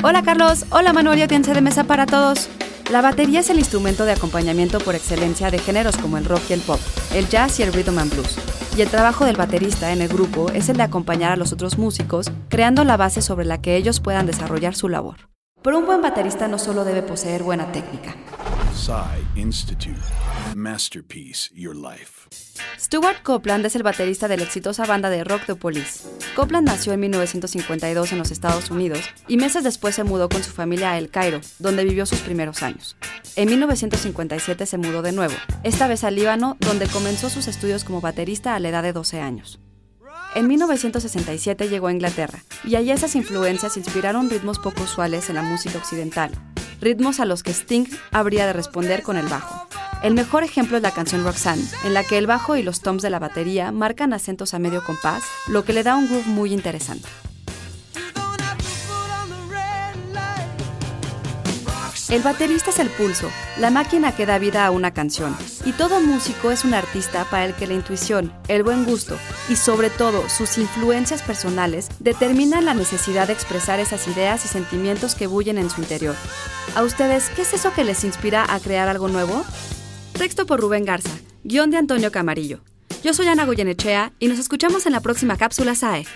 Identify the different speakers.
Speaker 1: Hola Carlos, hola Manuel y audiencia de mesa para todos. La batería es el instrumento de acompañamiento por excelencia de géneros como el rock y el pop, el jazz y el rhythm and blues. Y el trabajo del baterista en el grupo es el de acompañar a los otros músicos, creando la base sobre la que ellos puedan desarrollar su labor. Pero un buen baterista no solo debe poseer buena técnica.
Speaker 2: Institute. Masterpiece Your Life.
Speaker 1: Stuart Copeland es el baterista de la exitosa banda de rock The Police. Copeland nació en 1952 en los Estados Unidos y meses después se mudó con su familia a El Cairo, donde vivió sus primeros años. En 1957 se mudó de nuevo, esta vez a Líbano, donde comenzó sus estudios como baterista a la edad de 12 años. En 1967 llegó a Inglaterra, y allí esas influencias inspiraron ritmos poco usuales en la música occidental, ritmos a los que Sting habría de responder con el bajo. El mejor ejemplo es la canción Roxanne, en la que el bajo y los toms de la batería marcan acentos a medio compás, lo que le da un groove muy interesante. El baterista es el pulso, la máquina que da vida a una canción, y todo músico es un artista para el que la intuición, el buen gusto y sobre todo sus influencias personales determinan la necesidad de expresar esas ideas y sentimientos que bullen en su interior. ¿A ustedes qué es eso que les inspira a crear algo nuevo? Texto por Rubén Garza, guion de Antonio Camarillo. Yo soy Ana Goyenechea y nos escuchamos en la próxima cápsula SAE.